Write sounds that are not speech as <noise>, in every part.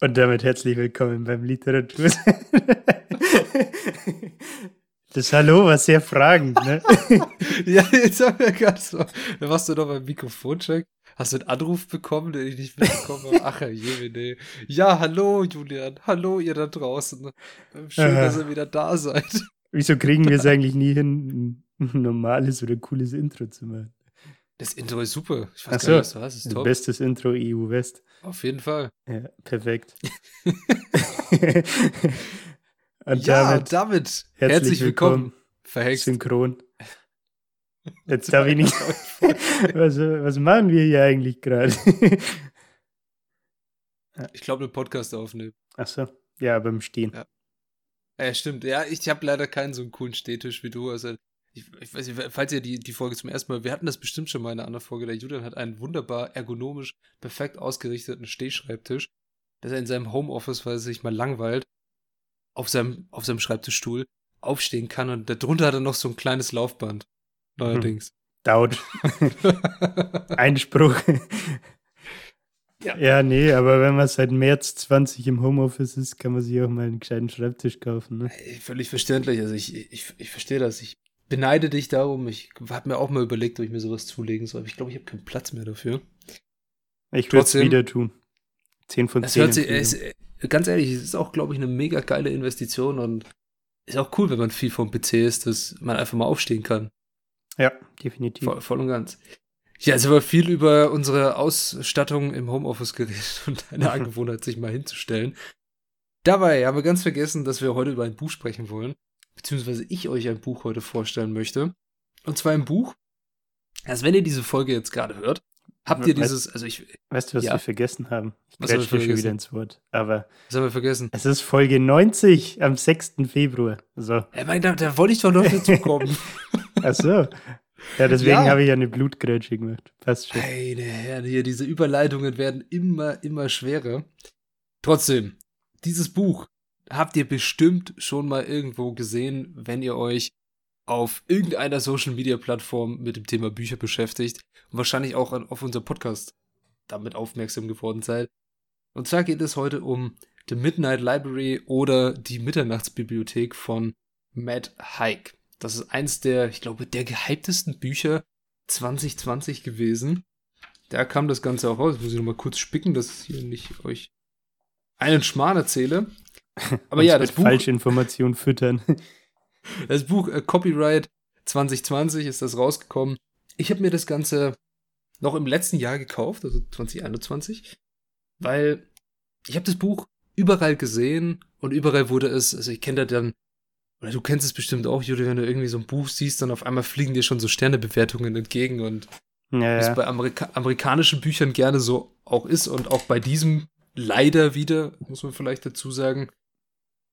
und damit herzlich willkommen beim Literatur. <laughs> Das Hallo war sehr fragend, ne? <laughs> ja, jetzt haben wir gerade so. Da warst du doch beim Mikrofoncheck. Hast du einen Anruf bekommen, den ich nicht mitbekommen habe? Ach, je, Ja, hallo, Julian. Hallo, ihr da draußen. Schön, Aha. dass ihr wieder da seid. Wieso kriegen wir es eigentlich nie hin, ein normales oder cooles Intro zu machen? Das Intro ist super. Ich weiß Ach so, gar nicht, was du hast. Bestes Intro EU West. Auf jeden Fall. Ja, perfekt. <laughs> <laughs> Und ja, damit, damit herzlich, herzlich willkommen. willkommen. Verhext. Synchron. Jetzt <laughs> darf ich nicht. was, was machen wir hier eigentlich gerade? ich glaube, einen Podcast aufnehmen. Ach so. Ja, beim Stehen. Ja. ja, stimmt. Ja, ich habe leider keinen so einen coolen Stehtisch wie du. Also, ich, ich weiß nicht, falls ihr die, die Folge zum ersten Mal, wir hatten das bestimmt schon mal in einer anderen Folge. Der Julian hat einen wunderbar ergonomisch, perfekt ausgerichteten Stehschreibtisch, dass er in seinem Homeoffice, weil er sich mal langweilt, auf seinem, auf seinem Schreibtischstuhl aufstehen kann und darunter hat er noch so ein kleines Laufband. Neuerdings. Hm. Dauert. <laughs> Einspruch. Ja. ja, nee, aber wenn man seit März 20 im Homeoffice ist, kann man sich auch mal einen gescheiten Schreibtisch kaufen. Ne? Völlig verständlich. Also ich, ich, ich verstehe das. Ich beneide dich darum. Ich habe mir auch mal überlegt, ob ich mir sowas zulegen soll. Aber ich glaube, ich habe keinen Platz mehr dafür. Ich würde es wieder tun. 10 von 10. Hört sich, es, ganz ehrlich, es ist auch, glaube ich, eine mega geile Investition und ist auch cool, wenn man viel vom PC ist, dass man einfach mal aufstehen kann. Ja, definitiv. Voll, voll und ganz. Ja, jetzt haben wir viel über unsere Ausstattung im Homeoffice geredet <laughs> und deine <laughs> Angewohnheit, sich mal hinzustellen. Dabei haben wir ganz vergessen, dass wir heute über ein Buch sprechen wollen, beziehungsweise ich euch ein Buch heute vorstellen möchte. Und zwar ein Buch, also wenn ihr diese Folge jetzt gerade hört, Habt ihr dieses, also ich. Weißt du, was ja. wir vergessen haben? Ich grätsch schon wieder ins Wort. Aber. Was haben wir vergessen? Es ist Folge 90 am 6. Februar. So. Ja, mein, da, da wollte ich doch noch dazu kommen. <laughs> Ach so. Ja, deswegen ja. habe ich ja eine Blutgrätsche gemacht. Passt schon. Meine Herren, hier, diese Überleitungen werden immer, immer schwerer. Trotzdem, dieses Buch habt ihr bestimmt schon mal irgendwo gesehen, wenn ihr euch auf irgendeiner Social Media Plattform mit dem Thema Bücher beschäftigt und wahrscheinlich auch auf unser Podcast damit aufmerksam geworden seid. Und zwar geht es heute um The Midnight Library oder die Mitternachtsbibliothek von Matt Haig. Das ist eins der, ich glaube, der gehyptesten Bücher 2020 gewesen. Da kam das Ganze auch raus. Muss ich nochmal kurz spicken, dass ich hier nicht euch einen Schmarrn erzähle. <laughs> Aber ja, das Buch. Falsche Informationen füttern. <laughs> Das Buch äh, Copyright 2020 ist das rausgekommen. Ich habe mir das Ganze noch im letzten Jahr gekauft, also 2021, weil ich habe das Buch überall gesehen und überall wurde es, also ich kenne da dann, oder du kennst es bestimmt auch, Juri, wenn du irgendwie so ein Buch siehst, dann auf einmal fliegen dir schon so Sternebewertungen entgegen und ja, was ja. bei Amerika amerikanischen Büchern gerne so auch ist und auch bei diesem leider wieder, muss man vielleicht dazu sagen,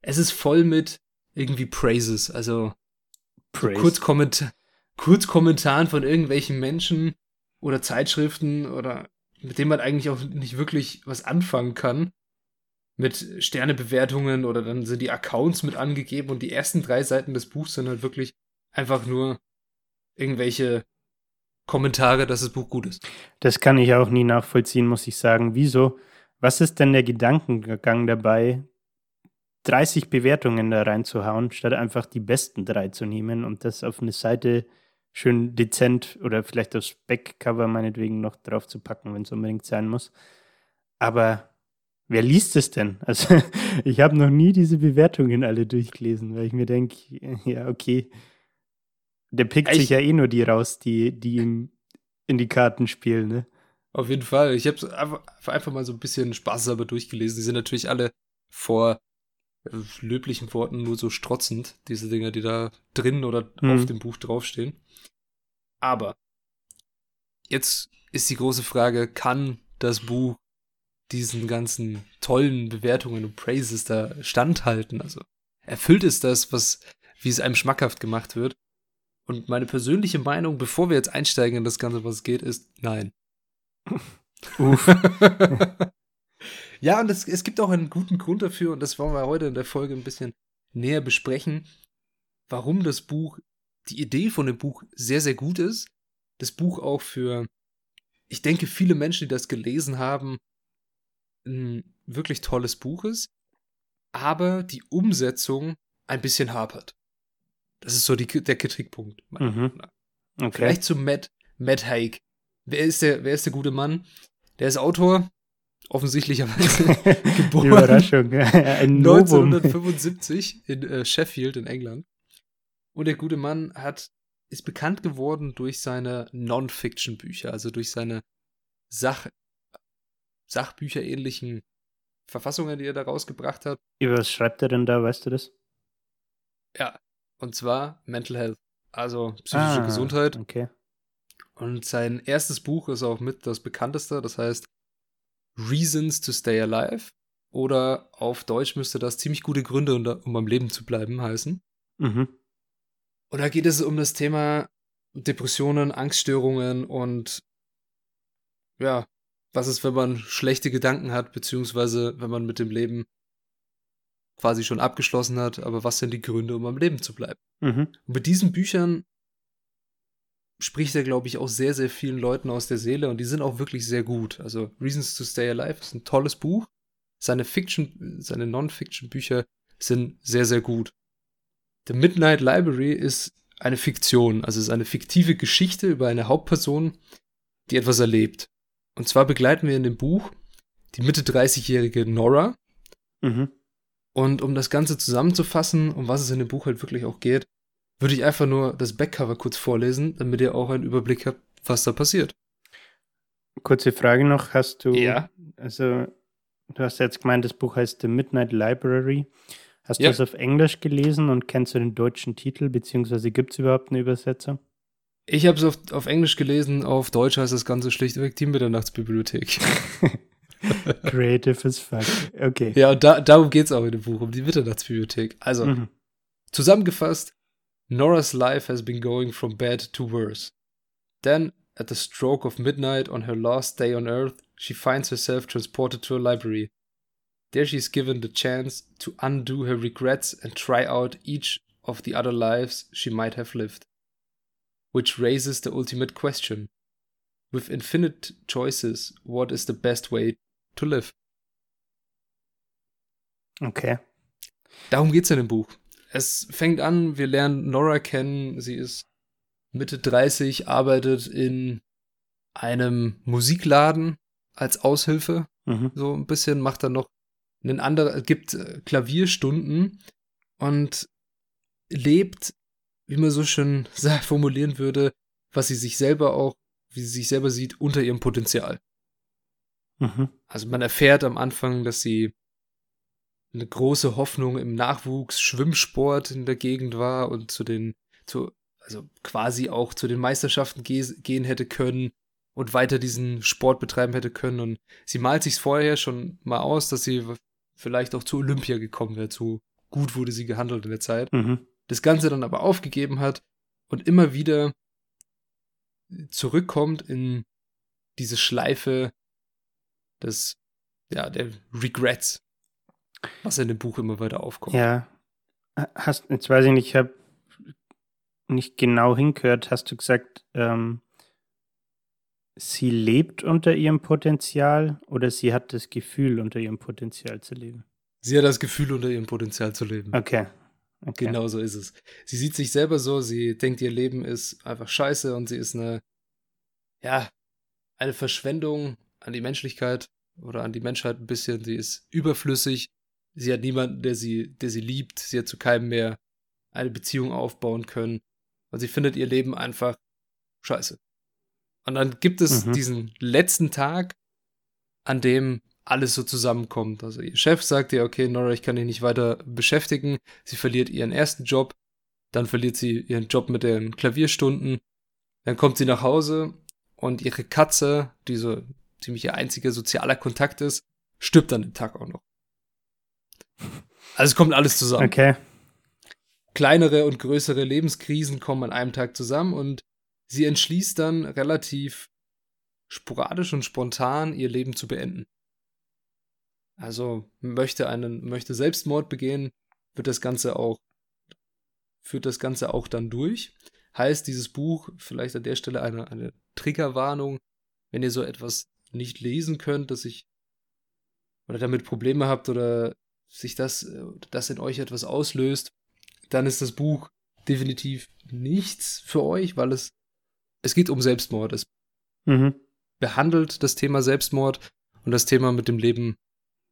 es ist voll mit irgendwie Praises, also Praise. so Kurzkommentar Kurzkommentaren von irgendwelchen Menschen oder Zeitschriften oder mit denen man eigentlich auch nicht wirklich was anfangen kann. Mit Sternebewertungen oder dann sind die Accounts mit angegeben und die ersten drei Seiten des Buchs sind halt wirklich einfach nur irgendwelche Kommentare, dass das Buch gut ist. Das kann ich auch nie nachvollziehen, muss ich sagen. Wieso? Was ist denn der Gedankengang dabei, 30 Bewertungen da reinzuhauen, statt einfach die besten drei zu nehmen und das auf eine Seite schön dezent oder vielleicht aufs Backcover meinetwegen noch drauf zu packen, wenn es unbedingt sein muss. Aber wer liest es denn? <laughs> Also ich habe noch nie diese Bewertungen alle durchgelesen, weil ich mir denke, ja, okay, der pickt ich, sich ja eh nur die raus, die, die ihm in die Karten spielen, ne? Auf jeden Fall. Ich habe einfach, einfach mal so ein bisschen spaßeshalber durchgelesen. Die sind natürlich alle vor löblichen Worten nur so strotzend, diese Dinger, die da drin oder mhm. auf dem Buch draufstehen. Aber jetzt ist die große Frage, kann das Buch diesen ganzen tollen Bewertungen und Praises da standhalten. Also erfüllt ist das, was, wie es einem schmackhaft gemacht wird. Und meine persönliche Meinung, bevor wir jetzt einsteigen in das Ganze, was es geht, ist nein. Uff. <laughs> ja, und es, es gibt auch einen guten Grund dafür, und das wollen wir heute in der Folge ein bisschen näher besprechen, warum das Buch, die Idee von dem Buch sehr, sehr gut ist. Das Buch auch für, ich denke, viele Menschen, die das gelesen haben, ein wirklich tolles Buch ist, aber die Umsetzung ein bisschen hapert. Das ist so die, der Kritikpunkt. Mhm. Okay. Vielleicht zu Matt, Matt Haig. Wer ist, der, wer ist der gute Mann? Der ist Autor, offensichtlicherweise <laughs> geboren. Überraschung. <laughs> Ein 1975 in äh, Sheffield in England. Und der gute Mann hat, ist bekannt geworden durch seine Non-Fiction-Bücher, also durch seine Sach Sachbücher ähnlichen Verfassungen, die er da rausgebracht hat. Über was schreibt er denn da, weißt du das? Ja, und zwar Mental Health, also psychische ah, Gesundheit. Okay. Und sein erstes Buch ist auch mit das bekannteste, das heißt Reasons to Stay Alive. Oder auf Deutsch müsste das ziemlich gute Gründe, um am Leben zu bleiben, heißen. Mhm. Und da geht es um das Thema Depressionen, Angststörungen und ja, was ist, wenn man schlechte Gedanken hat, beziehungsweise wenn man mit dem Leben quasi schon abgeschlossen hat, aber was sind die Gründe, um am Leben zu bleiben? Mhm. Und mit diesen Büchern spricht er, glaube ich, auch sehr, sehr vielen Leuten aus der Seele und die sind auch wirklich sehr gut. Also Reasons to Stay Alive ist ein tolles Buch. Seine Fiction, seine Non-Fiction-Bücher sind sehr, sehr gut. The Midnight Library ist eine Fiktion, also ist eine fiktive Geschichte über eine Hauptperson, die etwas erlebt. Und zwar begleiten wir in dem Buch die Mitte 30-jährige Nora. Mhm. Und um das Ganze zusammenzufassen, um was es in dem Buch halt wirklich auch geht, würde ich einfach nur das Backcover kurz vorlesen, damit ihr auch einen Überblick habt, was da passiert. Kurze Frage noch, hast du, ja. also du hast jetzt gemeint, das Buch heißt The Midnight Library. Hast ja. du es auf Englisch gelesen und kennst du den deutschen Titel, beziehungsweise gibt es überhaupt eine Übersetzung? Ich habe es auf, auf Englisch gelesen, auf Deutsch heißt das Ganze schlichtweg Team Mitternachtsbibliothek. <laughs> Creative as fuck. Okay. Ja, und da, darum geht es auch in dem Buch, um die Mitternachtsbibliothek. Also, mhm. zusammengefasst, Nora's life has been going from bad to worse. Then, at the stroke of midnight on her last day on Earth, she finds herself transported to a library. There she is given the chance to undo her regrets and try out each of the other lives she might have lived. Which raises the ultimate question. With infinite choices, what is the best way to live? Okay. Darum geht's in dem Buch. Es fängt an, wir lernen Nora kennen. Sie ist Mitte 30, arbeitet in einem Musikladen als Aushilfe. Mhm. So ein bisschen, macht dann noch einen anderen, gibt äh, Klavierstunden und lebt, wie man so schön <laughs> formulieren würde, was sie sich selber auch, wie sie sich selber sieht, unter ihrem Potenzial. Mhm. Also man erfährt am Anfang, dass sie eine große Hoffnung im Nachwuchs Schwimmsport in der Gegend war und zu den, zu, also quasi auch zu den Meisterschaften ge gehen hätte können und weiter diesen Sport betreiben hätte können. Und sie malt sich vorher schon mal aus, dass sie vielleicht auch zu Olympia gekommen wäre. So gut wurde sie gehandelt in der Zeit. Mhm. Das Ganze dann aber aufgegeben hat und immer wieder zurückkommt in diese Schleife des, ja, der Regrets, was in dem Buch immer weiter aufkommt. Ja. Hast, jetzt weiß ich nicht, ich habe nicht genau hingehört, hast du gesagt, ähm, sie lebt unter ihrem Potenzial oder sie hat das Gefühl, unter ihrem Potenzial zu leben? Sie hat das Gefühl, unter ihrem Potenzial zu leben. Okay. okay. Genau so ist es. Sie sieht sich selber so, sie denkt, ihr Leben ist einfach scheiße und sie ist eine, ja, eine Verschwendung an die Menschlichkeit oder an die Menschheit ein bisschen. Sie ist überflüssig Sie hat niemanden, der sie, der sie liebt. Sie hat zu keinem mehr eine Beziehung aufbauen können. Und sie findet ihr Leben einfach scheiße. Und dann gibt es mhm. diesen letzten Tag, an dem alles so zusammenkommt. Also ihr Chef sagt ihr, okay, Nora, ich kann dich nicht weiter beschäftigen. Sie verliert ihren ersten Job. Dann verliert sie ihren Job mit den Klavierstunden. Dann kommt sie nach Hause und ihre Katze, die so ziemlich ihr einziger sozialer Kontakt ist, stirbt an dem Tag auch noch. Also es kommt alles zusammen. Okay. Kleinere und größere Lebenskrisen kommen an einem Tag zusammen und sie entschließt dann relativ sporadisch und spontan ihr Leben zu beenden. Also möchte einen, möchte Selbstmord begehen, wird das Ganze auch, führt das Ganze auch dann durch. Heißt dieses Buch, vielleicht an der Stelle eine, eine Triggerwarnung, wenn ihr so etwas nicht lesen könnt, dass ich oder damit Probleme habt oder sich das, das in euch etwas auslöst, dann ist das Buch definitiv nichts für euch, weil es, es geht um Selbstmord. Es mhm. behandelt das Thema Selbstmord und das Thema mit dem Leben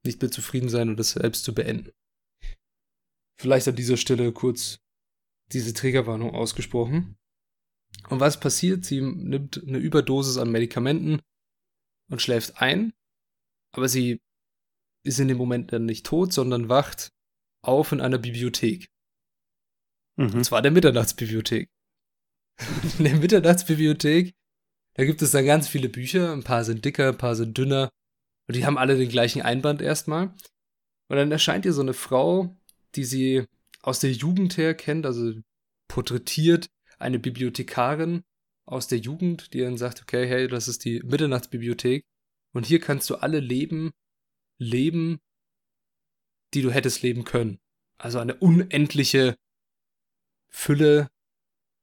nicht mehr zufrieden sein und es selbst zu beenden. Vielleicht an dieser Stelle kurz diese Trägerwarnung ausgesprochen. Und was passiert? Sie nimmt eine Überdosis an Medikamenten und schläft ein, aber sie ist in dem Moment dann nicht tot, sondern wacht auf in einer Bibliothek. Mhm. Und zwar der Mitternachtsbibliothek. <laughs> in der Mitternachtsbibliothek, da gibt es dann ganz viele Bücher, ein paar sind dicker, ein paar sind dünner, und die haben alle den gleichen Einband erstmal. Und dann erscheint ihr so eine Frau, die sie aus der Jugend her kennt, also porträtiert eine Bibliothekarin aus der Jugend, die dann sagt, okay, hey, das ist die Mitternachtsbibliothek und hier kannst du alle Leben leben, die du hättest leben können. Also eine unendliche Fülle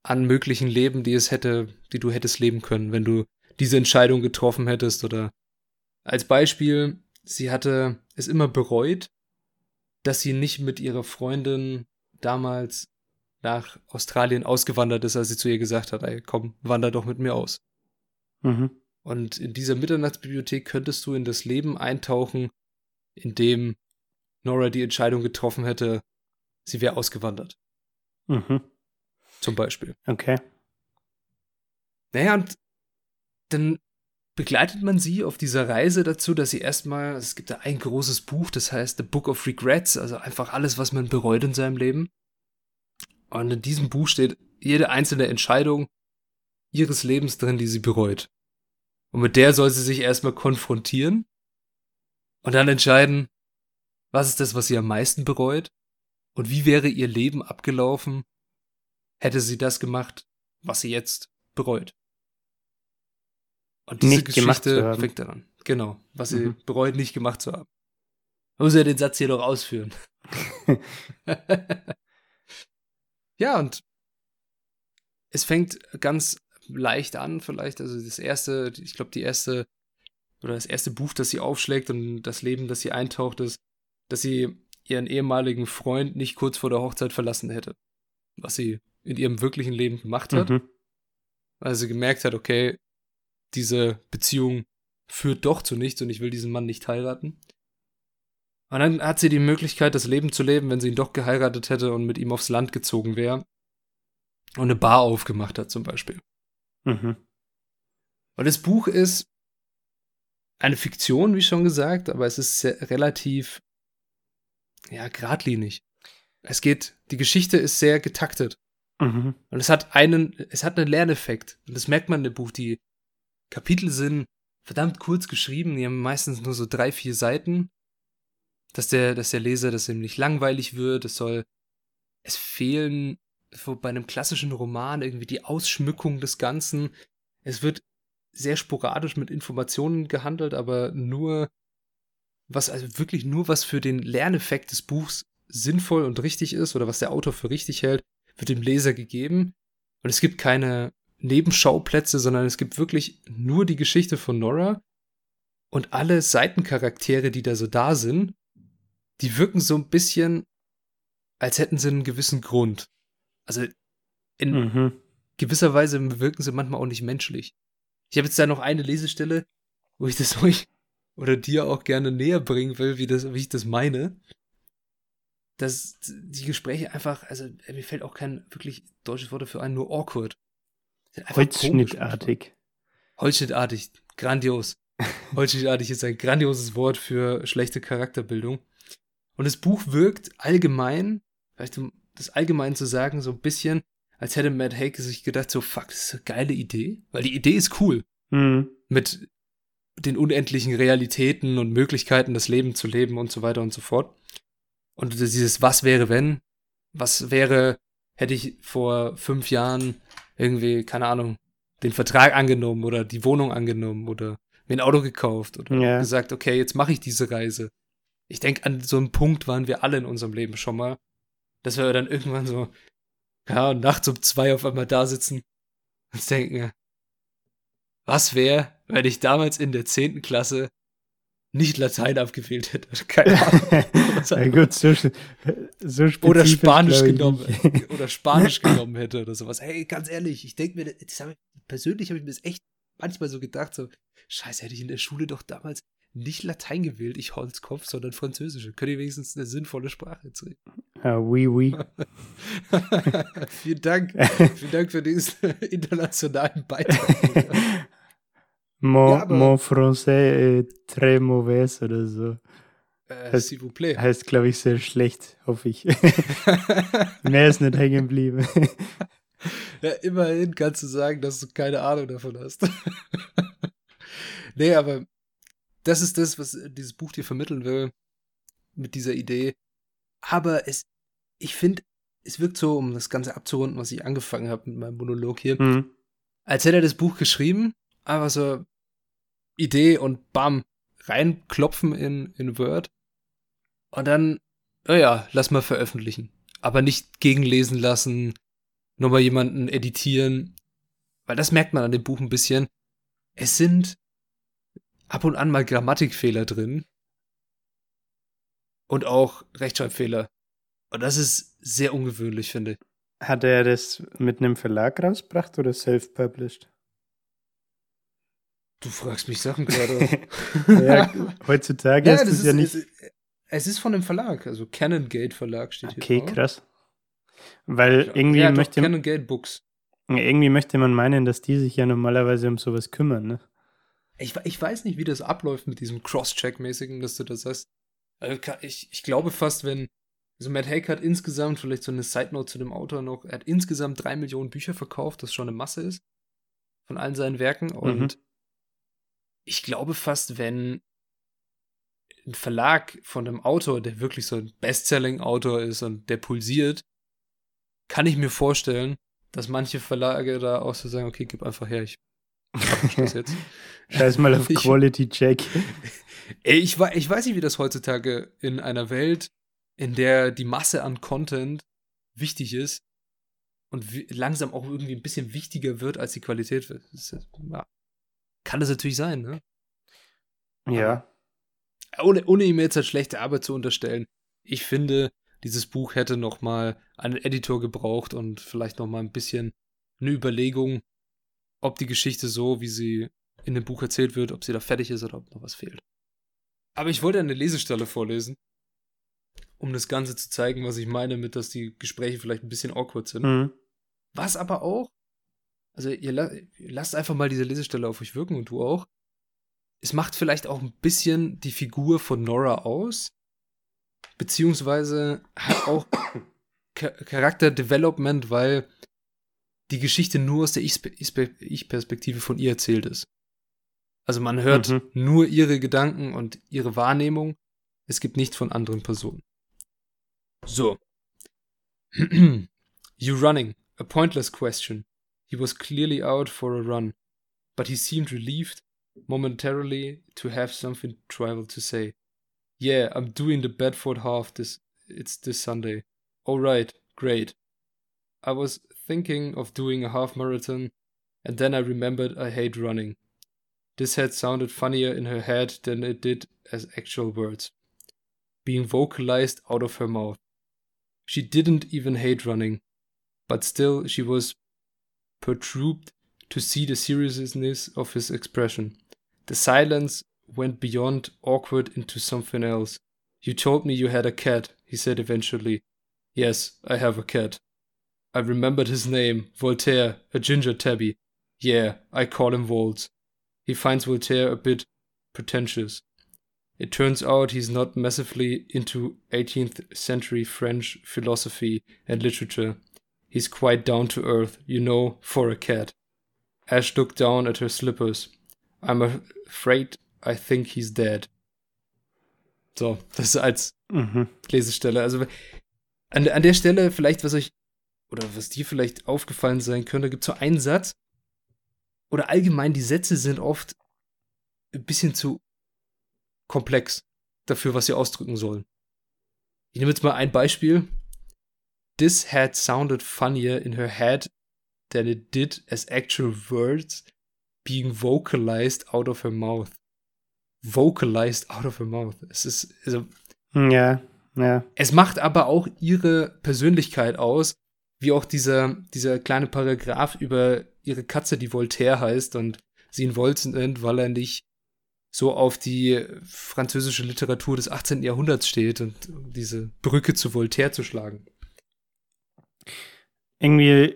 an möglichen Leben, die es hätte, die du hättest leben können, wenn du diese Entscheidung getroffen hättest oder als Beispiel, sie hatte es immer bereut, dass sie nicht mit ihrer Freundin damals nach Australien ausgewandert ist, als sie zu ihr gesagt hat, ey, komm, wander doch mit mir aus. Mhm. Und in dieser Mitternachtsbibliothek könntest du in das Leben eintauchen, in dem Nora die Entscheidung getroffen hätte, sie wäre ausgewandert. Mhm. Zum Beispiel. Okay. Naja, und dann begleitet man sie auf dieser Reise dazu, dass sie erstmal, es gibt da ein großes Buch, das heißt The Book of Regrets, also einfach alles, was man bereut in seinem Leben. Und in diesem Buch steht jede einzelne Entscheidung ihres Lebens drin, die sie bereut. Und mit der soll sie sich erstmal konfrontieren und dann entscheiden, was ist das, was sie am meisten bereut und wie wäre ihr Leben abgelaufen, hätte sie das gemacht, was sie jetzt bereut. Und diese nicht Geschichte fängt dann an. Genau, was sie mhm. bereut, nicht gemacht zu haben. Man muss ja den Satz hier noch ausführen. <laughs> <laughs> ja, und es fängt ganz leicht an, vielleicht. Also das erste, ich glaube, die erste oder das erste Buch, das sie aufschlägt und das Leben, das sie eintaucht, ist, dass sie ihren ehemaligen Freund nicht kurz vor der Hochzeit verlassen hätte. Was sie in ihrem wirklichen Leben gemacht hat. Mhm. Weil sie gemerkt hat, okay, diese Beziehung führt doch zu nichts und ich will diesen Mann nicht heiraten. Und dann hat sie die Möglichkeit, das Leben zu leben, wenn sie ihn doch geheiratet hätte und mit ihm aufs Land gezogen wäre und eine Bar aufgemacht hat zum Beispiel. Mhm. Und das Buch ist eine Fiktion, wie schon gesagt, aber es ist sehr, relativ, ja, geradlinig. Es geht, die Geschichte ist sehr getaktet. Mhm. Und es hat einen, es hat einen Lerneffekt. Und das merkt man in dem Buch. Die Kapitel sind verdammt kurz geschrieben, die haben meistens nur so drei, vier Seiten. Dass der, dass der Leser das nicht langweilig wird, es soll, es fehlen bei einem klassischen Roman irgendwie die Ausschmückung des Ganzen. Es wird sehr sporadisch mit Informationen gehandelt, aber nur was, also wirklich nur was für den Lerneffekt des Buchs sinnvoll und richtig ist oder was der Autor für richtig hält, wird dem Leser gegeben. Und es gibt keine Nebenschauplätze, sondern es gibt wirklich nur die Geschichte von Nora und alle Seitencharaktere, die da so da sind, die wirken so ein bisschen, als hätten sie einen gewissen Grund. Also in mhm. gewisser Weise wirken sie manchmal auch nicht menschlich. Ich habe jetzt da noch eine Lesestelle, wo ich das <laughs> euch oder dir auch gerne näher bringen will, wie, das, wie ich das meine. Dass die Gespräche einfach, also mir fällt auch kein wirklich deutsches Wort dafür ein, nur awkward. Holzschnittartig. Holzschnittartig, grandios. <laughs> Holzschnittartig ist ein grandioses Wort für schlechte Charakterbildung. Und das Buch wirkt allgemein, vielleicht um das allgemein zu sagen, so ein bisschen, als hätte Matt Haig sich gedacht, so fuck, das ist eine geile Idee. Weil die Idee ist cool. Mhm. Mit den unendlichen Realitäten und Möglichkeiten, das Leben zu leben und so weiter und so fort. Und dieses Was wäre, wenn? Was wäre, hätte ich vor fünf Jahren irgendwie, keine Ahnung, den Vertrag angenommen oder die Wohnung angenommen oder mir ein Auto gekauft oder Ja. gesagt, okay, jetzt mache ich diese Reise. Ich denke, an so einem Punkt waren wir alle in unserem Leben schon mal, dass wir dann irgendwann so, ja, nachts um zwei auf einmal da sitzen und denken, was wäre, wenn ich damals in der zehnten Klasse nicht Latein abgewählt hätte? Keine Ahnung. <laughs> Ja, gut, so, so oder Spanisch genommen oder Spanisch genommen hätte oder sowas. Hey, ganz ehrlich, ich denke mir, hab ich, persönlich habe ich mir das echt manchmal so gedacht, so, scheiße, hätte ich in der Schule doch damals nicht Latein gewählt, ich Holzkopf, sondern Französisch. Könnt ihr wenigstens eine sinnvolle Sprache jetzt reden? Ah, oui, oui. <laughs> Vielen Dank. <laughs> Vielen Dank für diesen <laughs> internationalen Beitrag. Mon, Ja, mon français est très mauvais oder so. Äh, S'il vous plaît. Heißt, glaube ich, sehr schlecht, hoffe ich. Mehr ist nicht hängen geblieben. Ja, immerhin kannst du sagen, dass du keine Ahnung davon hast. nee, aber das ist das, was dieses Buch dir vermitteln will, mit dieser Idee. Aber es, ich finde, es wirkt so, um das Ganze abzurunden, was ich angefangen habe mit meinem Monolog hier, Hm. als hätte er das Buch geschrieben, einfach so Idee und bam, reinklopfen in, in Word. Und dann, naja, lass mal veröffentlichen. Aber nicht gegenlesen lassen, nochmal jemanden editieren. Weil das merkt man an dem Buch ein bisschen. Es sind ab und an mal Grammatikfehler drin. Und auch Rechtschreibfehler. Und das ist sehr ungewöhnlich, finde ich. Hat er das mit einem Verlag rausgebracht oder self-published? Du fragst mich Sachen gerade. <laughs> ja, heutzutage Ja, ist das das ist, ja nicht. es, ist von dem Verlag, also Canon Gate Verlag steht Okay, hier. drauf. krass. Weil irgendwie, ja, möchte, Canon Gate Books. irgendwie möchte man meinen, dass die sich ja normalerweise um sowas kümmern. Ne? Ich, ich weiß nicht, wie das abläuft mit diesem Cross-Check-mäßigen, dass du das hast. Also ich, ich glaube fast, wenn. Also Matt Haig hat insgesamt, vielleicht so eine Side-Note zu dem Autor noch, er hat insgesamt drei Millionen Bücher verkauft, das schon eine Masse ist. Von allen seinen Werken. Und ich glaube fast, wenn ein Verlag von einem Autor, der wirklich so ein Bestselling-Autor ist und der pulsiert, kann ich mir vorstellen, dass manche Verlage da auch so sagen, okay, gib einfach her, ich. <laughs> Scheiß mal auf Quality Check. Ey, ich, ich weiß nicht, wie das heutzutage in einer Welt, in der die Masse an Content wichtig ist und langsam auch irgendwie ein bisschen wichtiger wird als die Qualität. Das ist, ja, kann das natürlich sein, ne? Ja. Ohne, ohne ihm jetzt halt schlechte Arbeit zu unterstellen. Ich finde, dieses Buch hätte noch mal einen Editor gebraucht und vielleicht noch mal ein bisschen eine Überlegung, ob die Geschichte so, wie sie in dem Buch erzählt wird, ob sie da fertig ist oder ob noch was fehlt. Aber ich wollte eine Lesestelle vorlesen, um das Ganze zu zeigen, was ich meine, mit, dass die Gespräche vielleicht ein bisschen awkward sind. Mhm. Was aber auch, also ihr, la ihr lasst einfach mal diese Lesestelle auf euch wirken und du auch. Es macht vielleicht auch ein bisschen die Figur von Nora aus, beziehungsweise hat auch <coughs> Cha Charakterdevelopment, weil die Geschichte nur aus der Ich-Perspektive von ihr erzählt ist. Also man hört Mhm. nur ihre Gedanken und ihre Wahrnehmung. Es gibt nichts von anderen Personen. So. <clears throat> you running? A pointless question. He was clearly out for a run, but he seemed relieved momentarily to have something trivial to say. Yeah, I'm doing the Bedford half this it's this Sunday. All right, great. I was thinking of doing a half marathon and then I remembered I hate running. This had sounded funnier in her head than it did as actual words, being vocalized out of her mouth. She didn't even hate running, but still she was perturbed to see the seriousness of his expression. The silence went beyond awkward into something else. You told me you had a cat, he said eventually. Yes, I have a cat. I remembered his name, Voltaire, a ginger tabby. Yeah, I call him Volts. He finds Voltaire a bit pretentious. It turns out he's not massively into 18th century French philosophy and literature. He's quite down to earth, you know, for a cat. Ash looked down at her slippers. I'm afraid I think he's dead. So, <laughs> das als Mhm. Lesestelle. Also an, an der Stelle vielleicht, was euch oder was dir vielleicht aufgefallen sein könnte, gibt es so einen Satz oder allgemein die Sätze sind oft ein bisschen zu komplex dafür, was sie ausdrücken sollen. Ich nehme jetzt mal ein Beispiel. This had sounded funnier in her head than it did as actual words being vocalized out of her mouth. Vocalized out of her mouth. Es ist, also, Ja, ja. es macht aber auch ihre Persönlichkeit aus, wie auch dieser, dieser kleine Paragraph über ihre Katze, die Voltaire heißt und sie ihn Wolzen nennt, weil er nicht so auf die französische Literatur des 18. Jahrhunderts steht und um diese Brücke zu Voltaire zu schlagen. Irgendwie,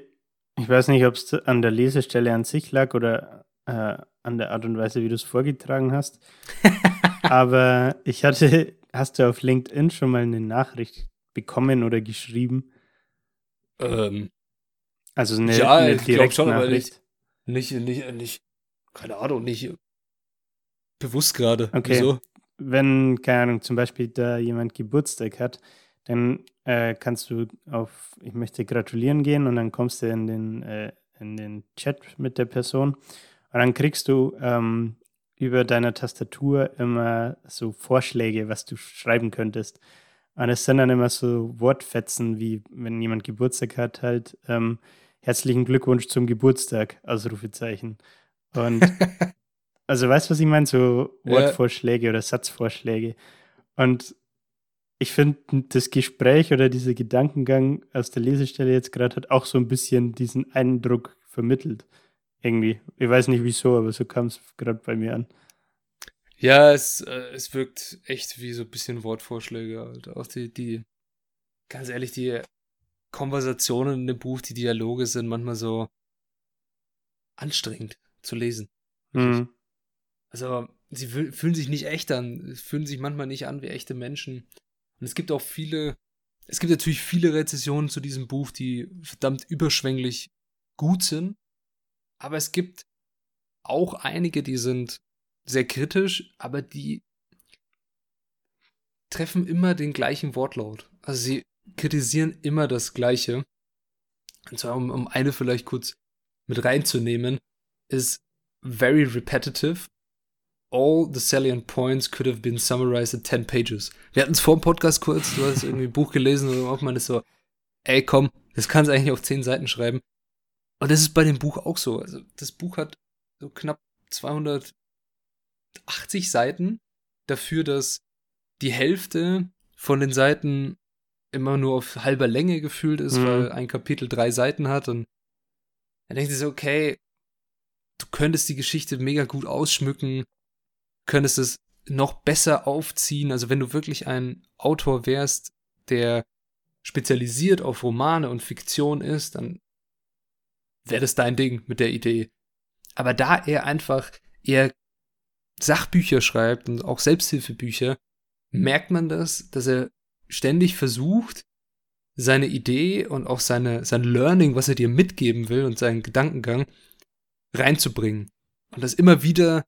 ich weiß nicht, ob es an der Lesestelle an sich lag oder äh, an der Art und Weise, wie du es vorgetragen hast. <laughs> Aber ich hatte, hast du auf LinkedIn schon mal eine Nachricht bekommen oder geschrieben? Ähm, Also eine, Ja, eine ich glaub schon, aber Direktnachricht. nicht, nicht, nicht, keine Ahnung, nicht bewusst gerade. Okay. Wieso? Wenn, keine Ahnung, zum Beispiel da jemand Geburtstag hat, dann äh, kannst du auf Ich möchte gratulieren gehen und dann kommst du in den, äh, in den Chat mit der Person und dann kriegst du ähm, über deiner Tastatur immer so Vorschläge, was du schreiben könntest. Und es sind dann immer so Wortfetzen, wie wenn jemand Geburtstag hat, halt ähm, herzlichen Glückwunsch zum Geburtstag, Ausrufezeichen. Und <laughs> also weißt du, was ich meine? So Ja. Wortvorschläge oder Satzvorschläge. Und ich finde, das Gespräch oder dieser Gedankengang aus der Lesestelle jetzt gerade hat auch so ein bisschen diesen Eindruck vermittelt. Irgendwie. Ich weiß nicht wieso, aber so kam es gerade bei mir an. Ja, es, äh, es wirkt echt wie so ein bisschen Wortvorschläge. Halt. Auch die, die, ganz ehrlich, die Konversationen in dem Buch, die Dialoge sind manchmal so anstrengend zu lesen. Mhm. Also, sie fühl- fühlen sich nicht echt an, fühlen sich manchmal nicht an wie echte Menschen. Und es gibt auch viele, es gibt natürlich viele Rezessionen zu diesem Buch, die verdammt überschwänglich gut sind. Aber es gibt auch einige, die sind sehr kritisch, aber die treffen immer den gleichen Wortlaut. Also sie kritisieren immer das Gleiche. Und zwar, um, um eine vielleicht kurz mit reinzunehmen, ist very repetitive. All the salient points could have been summarized in 10 pages. Wir hatten es vor dem Podcast kurz, du hast irgendwie ein Buch gelesen und auch mal so, ey komm, das kannst du eigentlich auf 10 Seiten schreiben. Und das ist bei dem Buch auch so. Also das Buch hat so knapp 280 Seiten dafür, dass die Hälfte von den Seiten immer nur auf halber Länge gefühlt ist, Mhm. weil ein Kapitel drei Seiten hat und dann denkt sie so, okay, du könntest die Geschichte mega gut ausschmücken, könntest es noch besser aufziehen. Also wenn du wirklich ein Autor wärst, der spezialisiert auf Romane und Fiktion ist, dann wäre das dein Ding mit der Idee. Aber da er einfach eher Sachbücher schreibt und auch Selbsthilfebücher, merkt man das, dass er ständig versucht, seine Idee und auch seine, sein Learning, was er dir mitgeben will und seinen Gedankengang reinzubringen. Und das immer wieder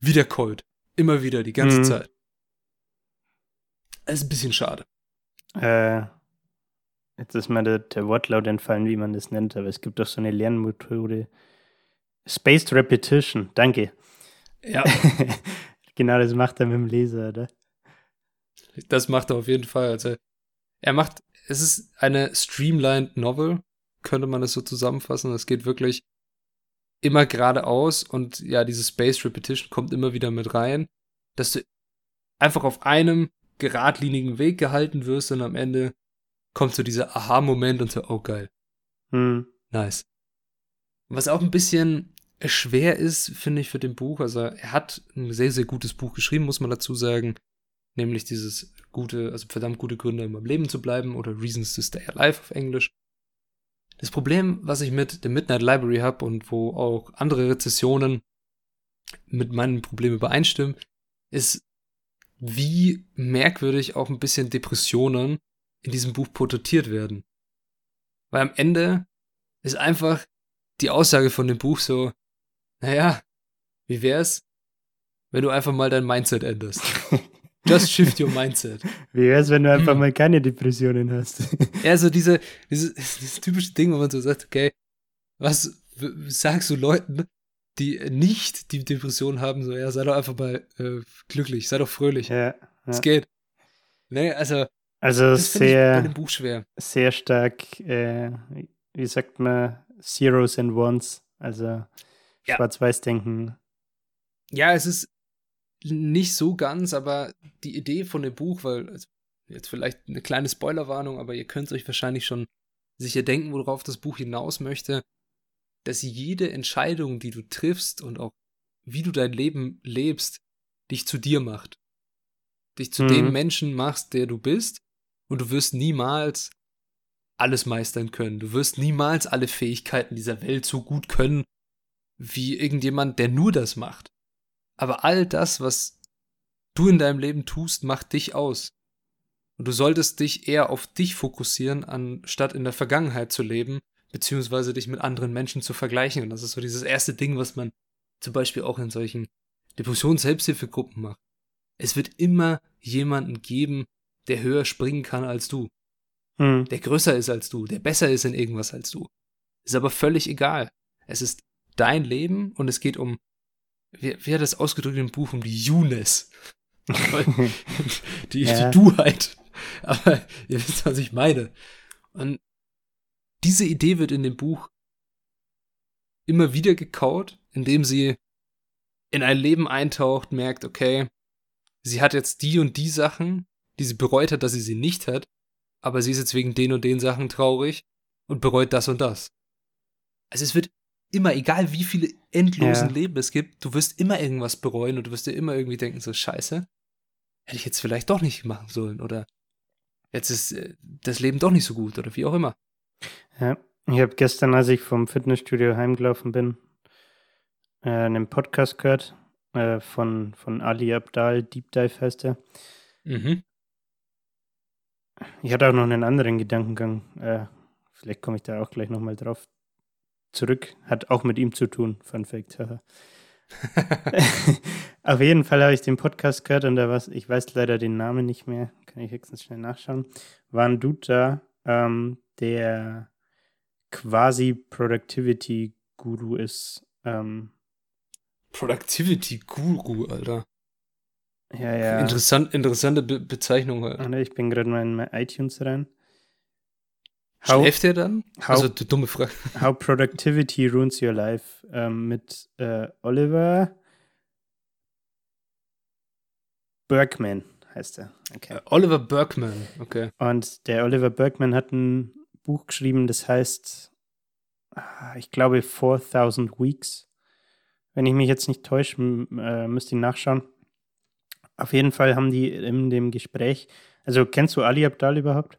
wiederkäut. Immer wieder, die ganze Mhm. Zeit. Das ist ein bisschen schade. Äh, jetzt ist mir der, der Wortlaut entfallen, wie man das nennt, aber es gibt doch so eine Lernmethode. Spaced Repetition, danke. Ja, <laughs> genau, das macht er mit dem Leser, oder? das macht er auf jeden Fall. Also, er macht, es ist eine streamlined Novel, könnte man das so zusammenfassen. Es geht wirklich immer geradeaus und ja, diese Spaced Repetition kommt immer wieder mit rein, dass du einfach auf einem geradlinigen Weg gehalten wirst und am Ende kommt so dieser Aha-Moment und so, oh geil, Hm. nice. Was auch ein bisschen schwer ist, finde ich, für den Buch. Also er hat ein sehr, sehr gutes Buch geschrieben, muss man dazu sagen. Nämlich dieses gute, also verdammt gute Gründe, um am Leben zu bleiben oder Reasons to Stay Alive auf Englisch. Das Problem, was ich mit The Midnight Library habe und wo auch andere Rezessionen mit meinen Problemen übereinstimmen, ist, wie merkwürdig auch ein bisschen Depressionen in diesem Buch porträtiert werden. Weil am Ende ist einfach die Aussage von dem Buch so, naja, wie wär's, wenn du einfach mal dein Mindset änderst. <laughs> Just shift your mindset. Wie wär's, wenn du einfach hm. mal keine Depressionen hast? <laughs> ja, so diese, diese, dieses typische Ding, wo man so sagt, okay, was sagst du Leuten, die nicht die Depression haben, so, ja, sei doch einfach mal äh, glücklich, sei doch fröhlich. Ja. Es ja. geht. Nee, also. Also sehr, bei dem Buch schwer. sehr stark, äh, wie sagt man, Zeros and Ones, also ja. Schwarz-Weiß-Denken. Ja, es ist nicht so ganz, aber die Idee von dem Buch, weil also jetzt vielleicht eine kleine Spoilerwarnung, aber ihr könnt euch wahrscheinlich schon sicher denken, worauf das Buch hinaus möchte, dass jede Entscheidung, die du triffst und auch wie du dein Leben lebst, dich zu dir macht. Dich zu mhm. dem Menschen machst, der du bist und du wirst niemals alles meistern können. Du wirst niemals alle Fähigkeiten dieser Welt so gut können, wie irgendjemand, der nur das macht. Aber all das, was du in deinem Leben tust, macht dich aus. Und du solltest dich eher auf dich fokussieren, anstatt in der Vergangenheit zu leben, beziehungsweise dich mit anderen Menschen zu vergleichen. Und das ist so dieses erste Ding, was man zum Beispiel auch in solchen Depressions-Selbsthilfegruppen macht. Es wird immer jemanden geben, der höher springen kann als du. Hm. Der größer ist als du, der besser ist in irgendwas als du. Ist aber völlig egal. Es ist dein Leben und es geht um wie, wie hat das ausgedrückt im Buch, um die Younes. <laughs> die, ja. die Duheit. Aber <laughs> ihr wisst, was ich meine. Und diese Idee wird in dem Buch immer wieder gekaut, indem sie in ein Leben eintaucht, merkt, okay, sie hat jetzt die und die Sachen, die sie bereut hat, dass sie sie nicht hat, aber sie ist jetzt wegen den und den Sachen traurig und bereut das und das. Also es wird immer, egal wie viele endlosen ja. Leben es gibt, du wirst immer irgendwas bereuen und du wirst dir immer irgendwie denken, so scheiße, hätte ich jetzt vielleicht doch nicht machen sollen oder jetzt ist äh, das Leben doch nicht so gut oder wie auch immer. Ja, ich habe gestern, als ich vom Fitnessstudio heimgelaufen bin, äh, einen Podcast gehört äh, von, von Ali Abdal, Deep Dive heißt er. Mhm. Ich hatte auch noch einen anderen Gedankengang. Äh, vielleicht komme ich da auch gleich nochmal drauf zurück. Hat auch mit ihm zu tun, Fun Fact. <laughs> Auf jeden Fall habe ich den Podcast gehört und da war ich weiß leider den Namen nicht mehr, kann ich höchstens schnell nachschauen. War ein Dude da, ähm, der quasi Productivity Guru ist. Ähm, Productivity Guru, Alter. Ja, ja. Interessant, interessante Be Bezeichnung halt. ich bin gerade mal in mein iTunes rein. How, Schläft er dann? How, also, dumme Frage. How <laughs> Productivity Ruins Your Life ähm, mit äh, Oliver Bergman heißt er. Okay. Uh, Oliver Bergman, okay. Und der Oliver Bergman hat ein Buch geschrieben, das heißt, ah, ich glaube, 4000 Weeks. Wenn ich mich jetzt nicht täusche, äh, müsst ihr nachschauen. Auf jeden Fall haben die in dem Gespräch, also kennst du Ali Abdal überhaupt?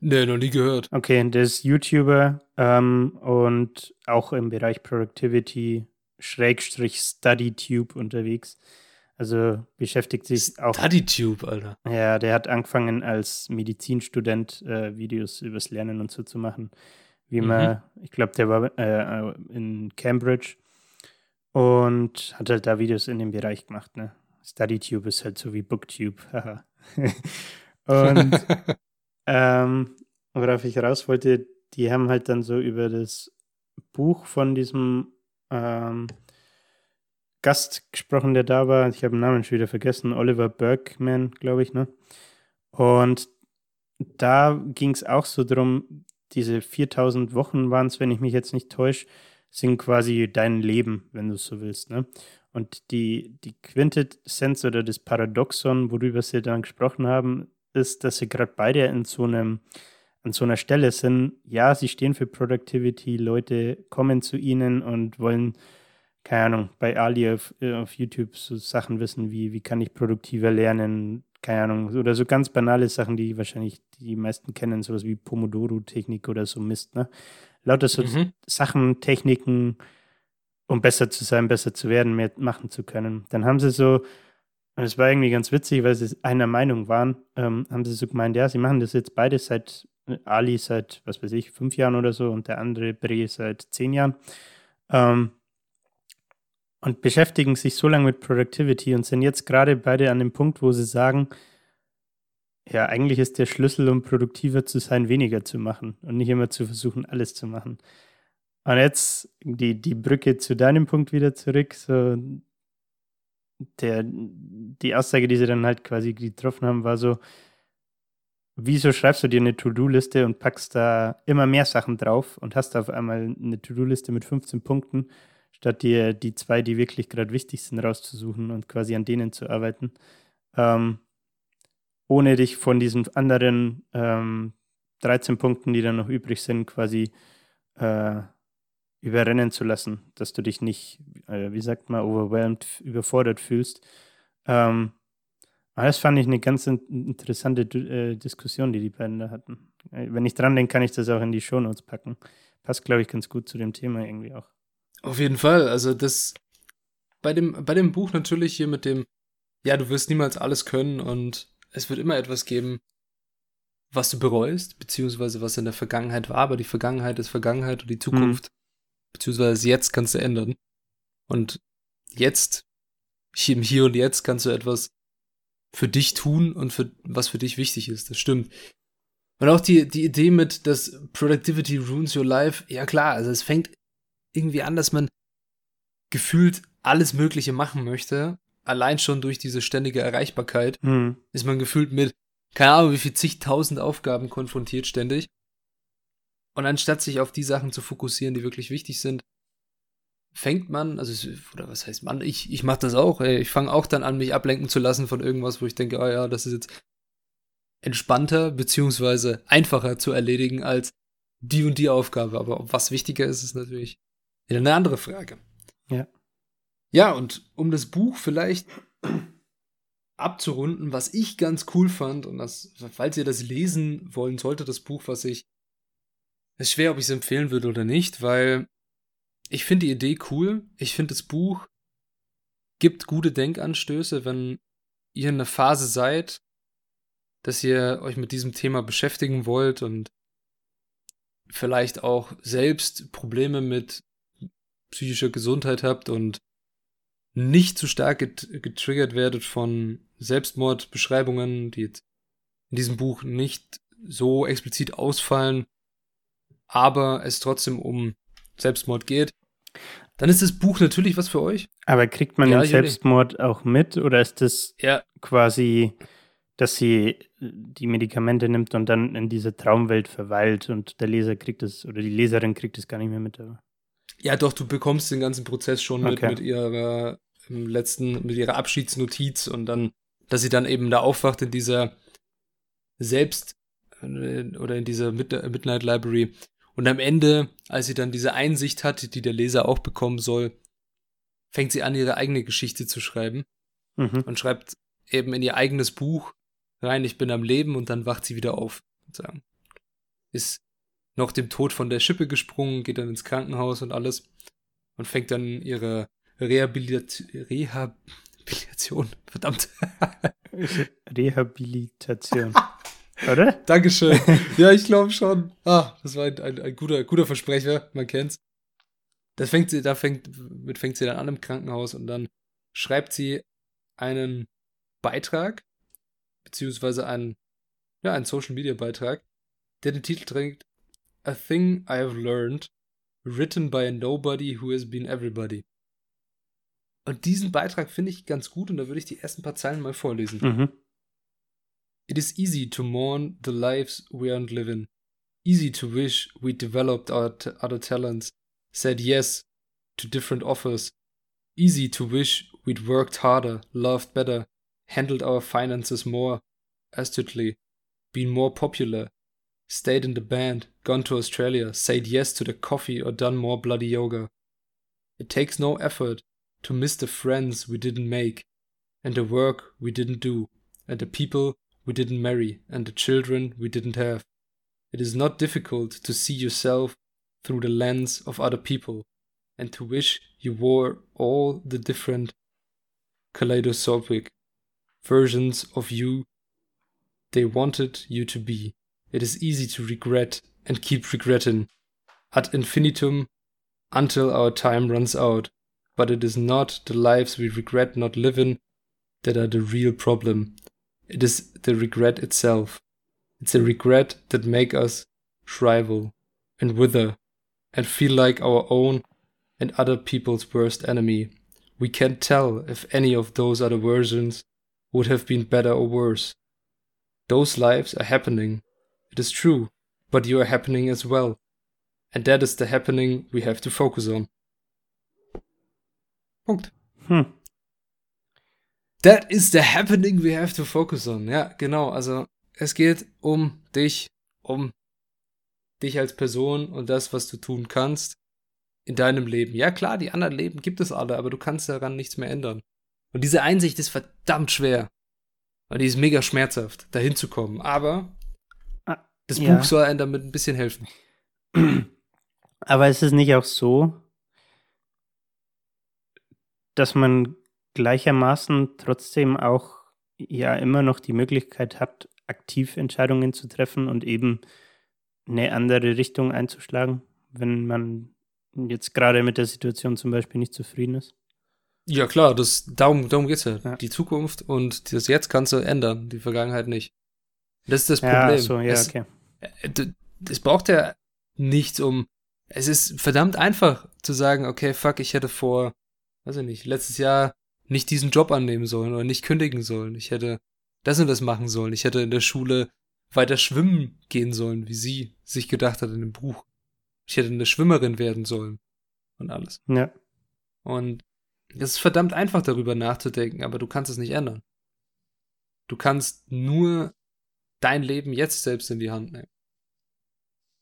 Nee, noch nie gehört. Okay, der ist YouTuber ähm, und auch im Bereich Productivity Schrägstrich StudyTube unterwegs. Also beschäftigt sich auch. StudyTube, Alter. Ja, der hat angefangen als Medizinstudent äh, Videos übers Lernen und so zu machen. Wie mhm. man, ich glaube, der war äh, in Cambridge und hat halt da Videos in dem Bereich gemacht, ne? StudyTube ist halt so wie BookTube, haha. <laughs> und <laughs> Ähm, worauf ich raus wollte, die haben halt dann so über das Buch von diesem ähm, Gast gesprochen, der da war. Ich habe den Namen schon wieder vergessen. Oliver Bergman, glaube ich, ne? Und da ging es auch so drum, diese 4000 Wochen waren es, wenn ich mich jetzt nicht täusche, sind quasi dein Leben, wenn du es so willst, ne? Und die, die Quintessenz oder das Paradoxon, worüber sie dann gesprochen haben, ist, dass sie gerade beide in so einem an so einer Stelle sind. Ja, sie stehen für Productivity, Leute kommen zu ihnen und wollen, keine Ahnung, bei Ali auf, äh, auf YouTube so Sachen wissen wie, wie kann ich produktiver lernen, keine Ahnung, oder so ganz banale Sachen, die wahrscheinlich die meisten kennen, sowas wie Pomodoro-Technik oder so Mist, ne? Lauter so mhm. Sachen, Techniken, um besser zu sein, besser zu werden, mehr machen zu können. Dann haben sie so und es war irgendwie ganz witzig, weil sie einer Meinung waren, ähm, haben sie so gemeint, ja, sie machen das jetzt beide seit, äh, Ali seit, was weiß ich, fünf Jahren oder so und der andere Bre seit zehn Jahren. Ähm, und beschäftigen sich so lange mit Productivity und sind jetzt gerade beide an dem Punkt, wo sie sagen, ja, eigentlich ist der Schlüssel, um produktiver zu sein, weniger zu machen und nicht immer zu versuchen, alles zu machen. Und jetzt die, die Brücke zu deinem Punkt wieder zurück, so der, die Aussage, die sie dann halt quasi getroffen haben, war so, wieso schreibst du dir eine To-Do-Liste und packst da immer mehr Sachen drauf und hast auf einmal eine To-Do-Liste mit 15 Punkten, statt dir die zwei, die wirklich gerade wichtig sind, rauszusuchen und quasi an denen zu arbeiten, ähm, ohne dich von diesen anderen ähm, 13 Punkten, die dann noch übrig sind, quasi äh, überrennen zu lassen, dass du dich nicht, äh, wie sagt man, overwhelmed, überfordert fühlst. Ähm, aber das fand ich eine ganz interessante äh, Diskussion, die die beiden da hatten. Äh, wenn ich dran denke, kann ich das auch in die Shownotes packen. Passt, glaube ich, ganz gut zu dem Thema irgendwie auch. Auf jeden Fall. Also das bei dem, bei dem Buch natürlich hier mit dem, ja, du wirst niemals alles können und es wird immer etwas geben, was du bereust, beziehungsweise was in der Vergangenheit war, aber die Vergangenheit ist Vergangenheit und die Zukunft, mhm. Beziehungsweise jetzt kannst du ändern. Und jetzt, im Hier und Jetzt kannst du etwas für dich tun und für was für dich wichtig ist. Das stimmt. Und auch die, die Idee mit, dass Productivity ruins your life, ja klar, also es fängt irgendwie an, dass man gefühlt alles Mögliche machen möchte. Allein schon durch diese ständige Erreichbarkeit mhm. ist man gefühlt mit, keine Ahnung, wie viel zigtausend Aufgaben konfrontiert ständig. Und anstatt sich auf die Sachen zu fokussieren, die wirklich wichtig sind, fängt man, also oder was heißt man, ich, ich mache das auch, ey, ich fange auch dann an, mich ablenken zu lassen von irgendwas, wo ich denke, oh ja, das ist jetzt entspannter beziehungsweise einfacher zu erledigen als die und die Aufgabe. Aber was wichtiger ist, ist natürlich wieder eine andere Frage. Ja. Ja, und um das Buch vielleicht abzurunden, was ich ganz cool fand, und das, falls ihr das lesen wollen sollte, das Buch, was ich, ist schwer, ob ich es empfehlen würde oder nicht, weil ich finde die Idee cool. Ich finde das Buch gibt gute Denkanstöße, wenn ihr in einer Phase seid, dass ihr euch mit diesem Thema beschäftigen wollt und vielleicht auch selbst Probleme mit psychischer Gesundheit habt und nicht zu stark getriggert werdet von Selbstmordbeschreibungen, die jetzt in diesem Buch nicht so explizit ausfallen, aber es trotzdem um Selbstmord geht, dann ist das Buch natürlich was für euch. Aber kriegt man ja, den Selbstmord auch mit oder ist das ja. quasi, dass sie die Medikamente nimmt und dann in dieser Traumwelt verweilt und der Leser kriegt es oder die Leserin kriegt es gar nicht mehr mit? Aber. Ja, doch, du bekommst den ganzen Prozess schon okay. mit, mit ihrer letzten, mit ihrer Abschiedsnotiz und dann, dass sie dann eben da aufwacht in dieser Selbst- äh, oder in dieser Midnight Library und am Ende, als sie dann diese Einsicht hat, die der Leser auch bekommen soll, fängt sie an, ihre eigene Geschichte zu schreiben mhm. und schreibt eben in ihr eigenes Buch rein, ich bin am Leben und dann wacht sie wieder auf. Sozusagen. Ist noch dem Tod von der Schippe gesprungen, geht dann ins Krankenhaus und alles und fängt dann ihre Rehabilit Rehabilitation, <laughs> verdammt. <laughs> Rehabilitation. <laughs> Oder? Dankeschön. <laughs> ja, ich glaube schon. Ah, das war ein, ein, ein, guter, guter Versprecher, man kennt's. Das fängt sie, da fängt, mit fängt sie dann an im Krankenhaus und dann schreibt sie einen Beitrag, beziehungsweise einen, ja, einen Social Media Beitrag, der den Titel trägt A Thing I Have Learned, written by a nobody who has been everybody. Und diesen Beitrag finde ich ganz gut und da würde ich die ersten paar Zeilen mal vorlesen. Mhm. It is easy to mourn the lives we aren't living. Easy to wish we'd developed our t- other talents, said yes to different offers. Easy to wish we'd worked harder, loved better, handled our finances more astutely, been more popular, stayed in the band, gone to Australia, said yes to the coffee, or done more bloody yoga. It takes no effort to miss the friends we didn't make, and the work we didn't do, and the people we didn't marry and the children we didn't have. It is not difficult to see yourself through the lens of other people and to wish you were all the different kaleidoscopic versions of you they wanted you to be. It is easy to regret and keep regretting ad infinitum until our time runs out. but it is not the lives we regret not living that are the real problem. It is the regret itself. It's a regret that make us shrivel and wither and feel like our own and other people's worst enemy. We can't tell if any of those other versions would have been better or worse. Those lives are happening. It is true, but you are happening as well. And that is the happening we have to focus on. Punkt. Hm. That is the happening we have to focus on. Ja, genau. Also es geht um dich, um dich als Person und das, was du tun kannst in deinem Leben. Ja, klar, die anderen Leben gibt es alle, aber du kannst daran nichts mehr ändern. Und diese Einsicht ist verdammt schwer. Und die ist mega schmerzhaft, dahin zu kommen. Aber Ah, das ja. Buch soll einem damit ein bisschen helfen. Aber ist es nicht auch so, dass man gleichermaßen trotzdem auch ja immer noch die Möglichkeit hat, aktiv Entscheidungen zu treffen und eben eine andere Richtung einzuschlagen, wenn man jetzt gerade mit der Situation zum Beispiel nicht zufrieden ist? Ja, klar, das, darum, darum geht's ja. Ja. Die Zukunft und das Jetzt kannst du ändern, die Vergangenheit nicht. Das ist das Ja, Problem. so, ja, es, okay. äh, es braucht ja nichts um. Es ist verdammt einfach zu sagen, okay, fuck, ich hätte vor, weiß ich nicht, letztes Jahr nicht diesen Job annehmen sollen oder nicht kündigen sollen. Ich hätte das und das machen sollen. Ich hätte in der Schule weiter schwimmen gehen sollen, wie sie sich gedacht hat in dem Buch. Ich hätte eine Schwimmerin werden sollen und alles. Ja. Und es ist verdammt einfach darüber nachzudenken, aber du kannst es nicht ändern. Du kannst nur dein Leben jetzt selbst in die Hand nehmen.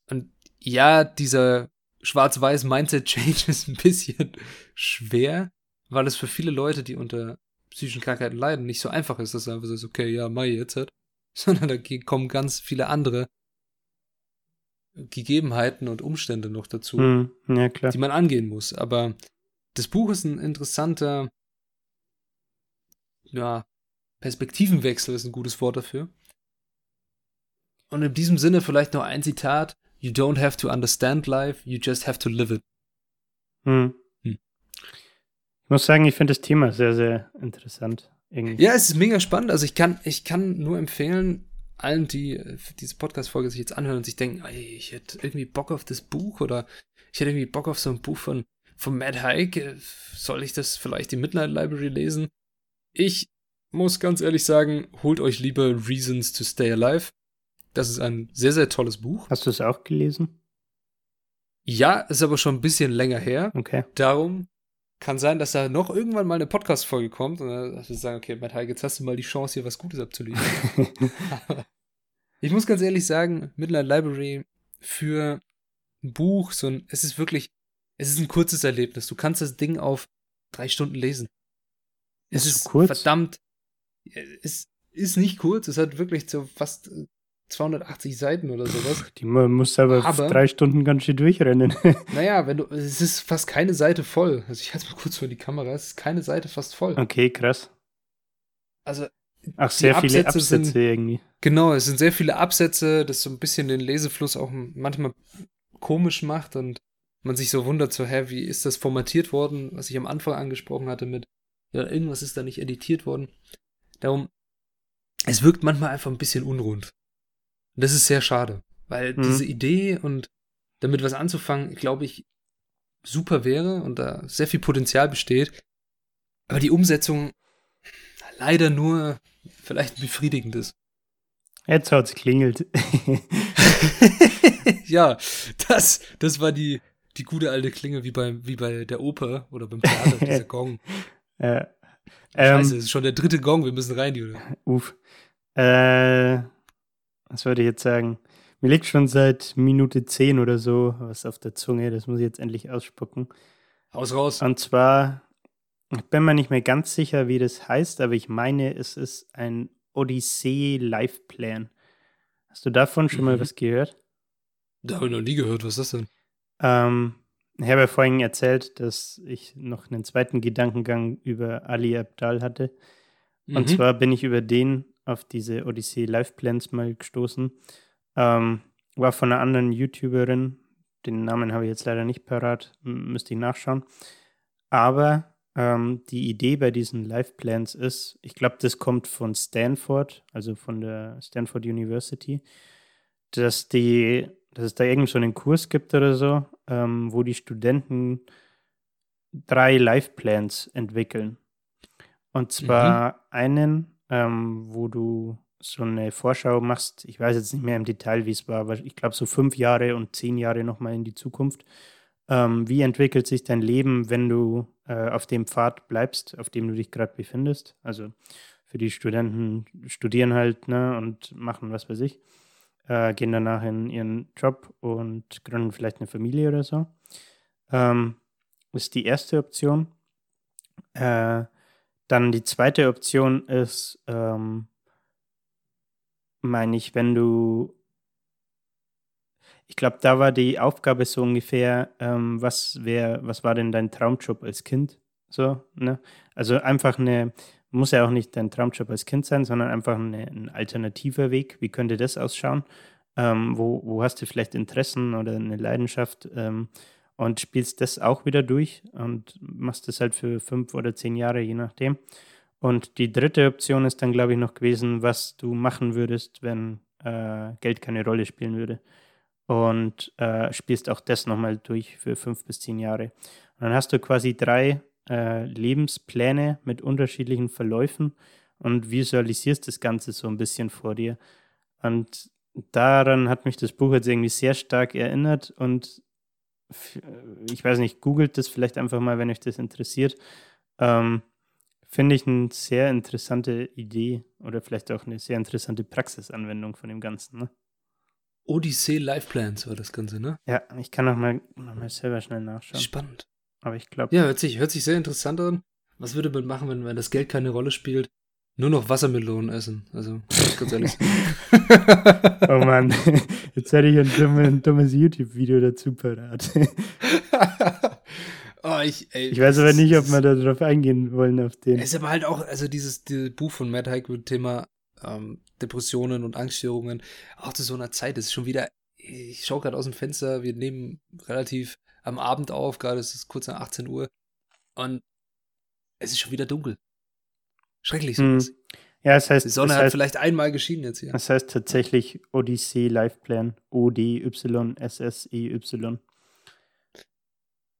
Und ja, dieser schwarz-weiß Mindset-Change <laughs> ist ein bisschen schwer, weil es für viele Leute, die unter psychischen Krankheiten leiden, nicht so einfach ist, dass du einfach sagst, okay, ja, mach ich jetzt halt. <laughs> Sondern da kommen ganz viele andere Gegebenheiten und Umstände noch dazu Hm, ja, klar. die man angehen muss. Aber das Buch ist ein interessanter, ja, Perspektivenwechsel ist ein gutes Wort dafür. Und in diesem Sinne vielleicht noch ein Zitat. You don't have to understand life, you just have to live it. Hm. Ich muss sagen, ich finde das Thema sehr, sehr interessant. Irgendwie. Ja, es ist mega spannend. Also ich kann, ich kann nur empfehlen, allen, die äh, diese Podcast-Folge sich jetzt anhören und sich denken, ey, ich hätte irgendwie Bock auf das Buch oder ich hätte irgendwie Bock auf so ein Buch von, von Matt Haig. Äh, Soll ich das vielleicht die Midnight Library lesen? Ich muss ganz ehrlich sagen, holt euch lieber Reasons to Stay Alive. Das ist ein sehr, sehr tolles Buch. Hast du es auch gelesen? Ja, ist aber schon ein bisschen länger her. Okay. Darum kann sein, dass da noch irgendwann mal eine Podcast-Folge kommt und dann dass wir sagen, okay, Matt Haig, jetzt hast du mal die Chance, hier was Gutes abzuliefern. <laughs> ich muss ganz ehrlich sagen, Midnight Library für ein Buch, so ein, es ist wirklich, es ist ein kurzes Erlebnis. Du kannst das Ding auf drei Stunden lesen. Es Ist ist kurz? verdammt, es ist nicht kurz, es hat wirklich so fast 280 Seiten oder sowas. Die mu- muss aber, Aber- drei Stunden ganz schön durchrennen. <laughs> Naja, wenn du, es ist fast keine Seite voll. Also ich halte mal kurz vor die Kamera, es ist keine Seite fast voll. okay, krass. Also Ach, sehr viele Absätze sind- Absätze irgendwie. Genau, es sind sehr viele Absätze, das so ein bisschen den Lesefluss auch manchmal komisch macht und man sich so wundert, so, hä, wie ist das formatiert worden, was ich am Anfang angesprochen hatte mit, ja, irgendwas ist da nicht editiert worden. Darum, es wirkt manchmal einfach ein bisschen unrund. Und das ist sehr schade, weil Mhm. diese Idee und damit was anzufangen, glaube ich, super wäre und da sehr viel Potenzial besteht. Aber die Umsetzung leider nur vielleicht befriedigend ist. Jetzt hat's klingelt. <laughs> ja, das, das war die, die gute alte Klinge wie bei, wie bei der Oper oder beim Theater, dieser <laughs> Gong. äh, Scheiße, ähm, es ist schon der dritte Gong, wir müssen rein, Julia. uff. Äh, was würde ich jetzt sagen? Mir liegt schon seit Minute 10 oder so was auf der Zunge. Das muss ich jetzt endlich ausspucken. Haus raus. Und zwar, ich bin mir nicht mehr ganz sicher, wie das heißt, aber ich meine, es ist ein Odyssee Life Plan. Hast du davon schon mal Mhm. was gehört? Da habe ich noch nie gehört, was ist das denn? Ähm, ich habe ja vorhin erzählt, dass ich noch einen zweiten Gedankengang über Ali Abdal hatte. Und Mhm. zwar bin ich über den auf diese Odyssey Life Plans mal gestoßen. Ähm, war von einer anderen YouTuberin, den Namen habe ich jetzt leider nicht parat, müsste ich nachschauen. Aber ähm, die Idee bei diesen Life Plans ist, ich glaube, das kommt von Stanford, also von der Stanford University, dass die, dass es da irgend so einen Kurs gibt oder so, ähm, wo die Studenten drei Life Plans entwickeln. Und zwar mhm. einen, ähm, wo du so eine Vorschau machst. Ich weiß jetzt nicht mehr im Detail, wie es war, aber ich glaube so fünf Jahre und zehn Jahre nochmal in die Zukunft. Ähm, wie entwickelt sich dein Leben, wenn du äh, auf dem Pfad bleibst, auf dem du dich gerade befindest? Also für die Studenten studieren halt ne, und machen was weiß ich, äh, gehen danach in ihren Job und gründen vielleicht eine Familie oder so. Ähm, ist die erste Option. Äh, dann die zweite Option ist, ähm, meine ich, wenn du ich glaube, da war die Aufgabe so ungefähr, ähm, was wär, was war denn dein Traumjob als Kind? So, ne? Also einfach eine, muss ja auch nicht dein Traumjob als Kind sein, sondern einfach eine, ein alternativer Weg. Wie könnte das ausschauen? Ähm, wo, wo hast du vielleicht Interessen oder eine Leidenschaft? Ähm, und spielst das auch wieder durch und machst das halt für fünf oder zehn Jahre, je nachdem. Und die dritte Option ist dann, glaube ich, noch gewesen, was du machen würdest, wenn äh, Geld keine Rolle spielen würde und äh, spielst auch das nochmal durch für fünf bis zehn Jahre. Und dann hast du quasi drei äh, Lebenspläne mit unterschiedlichen Verläufen und visualisierst das Ganze so ein bisschen vor dir. Und daran hat mich das Buch jetzt irgendwie sehr stark erinnert und ich weiß nicht, googelt das vielleicht einfach mal, wenn euch das interessiert. Ähm, Finde ich eine sehr interessante Idee oder vielleicht auch eine sehr interessante Praxisanwendung von dem Ganzen. Ne? Odyssee Life Plans war das Ganze, ne? Ja, ich kann noch mal, noch mal selber schnell nachschauen. Spannend. Aber ich glaube. Ja, hört sich, hört sich sehr interessant an. Was würde man machen, wenn, wenn das Geld keine Rolle spielt? Nur noch Wassermelonen essen. Also, ganz ehrlich. <laughs> oh Mann, jetzt hätte ich ein, dumme, ein dummes YouTube-Video dazu parat. <laughs> oh, ich, ey, ich weiß aber nicht, ob wir da drauf eingehen wollen, auf den. Es ist aber halt auch, also dieses, dieses Buch von Matt Haig mit Thema ähm, Depressionen und Angststörungen, auch zu so einer Zeit ist schon wieder, ich schaue gerade aus dem Fenster, wir nehmen relativ am Abend auf, gerade ist es kurz nach 18 Uhr und es ist schon wieder dunkel. Schrecklich sowas. Hm. Ja, es heißt. Die Sonne hat heißt, vielleicht einmal geschienen jetzt hier. Das heißt tatsächlich Odyssey Life Plan. O-D-Y-S-S-E-Y.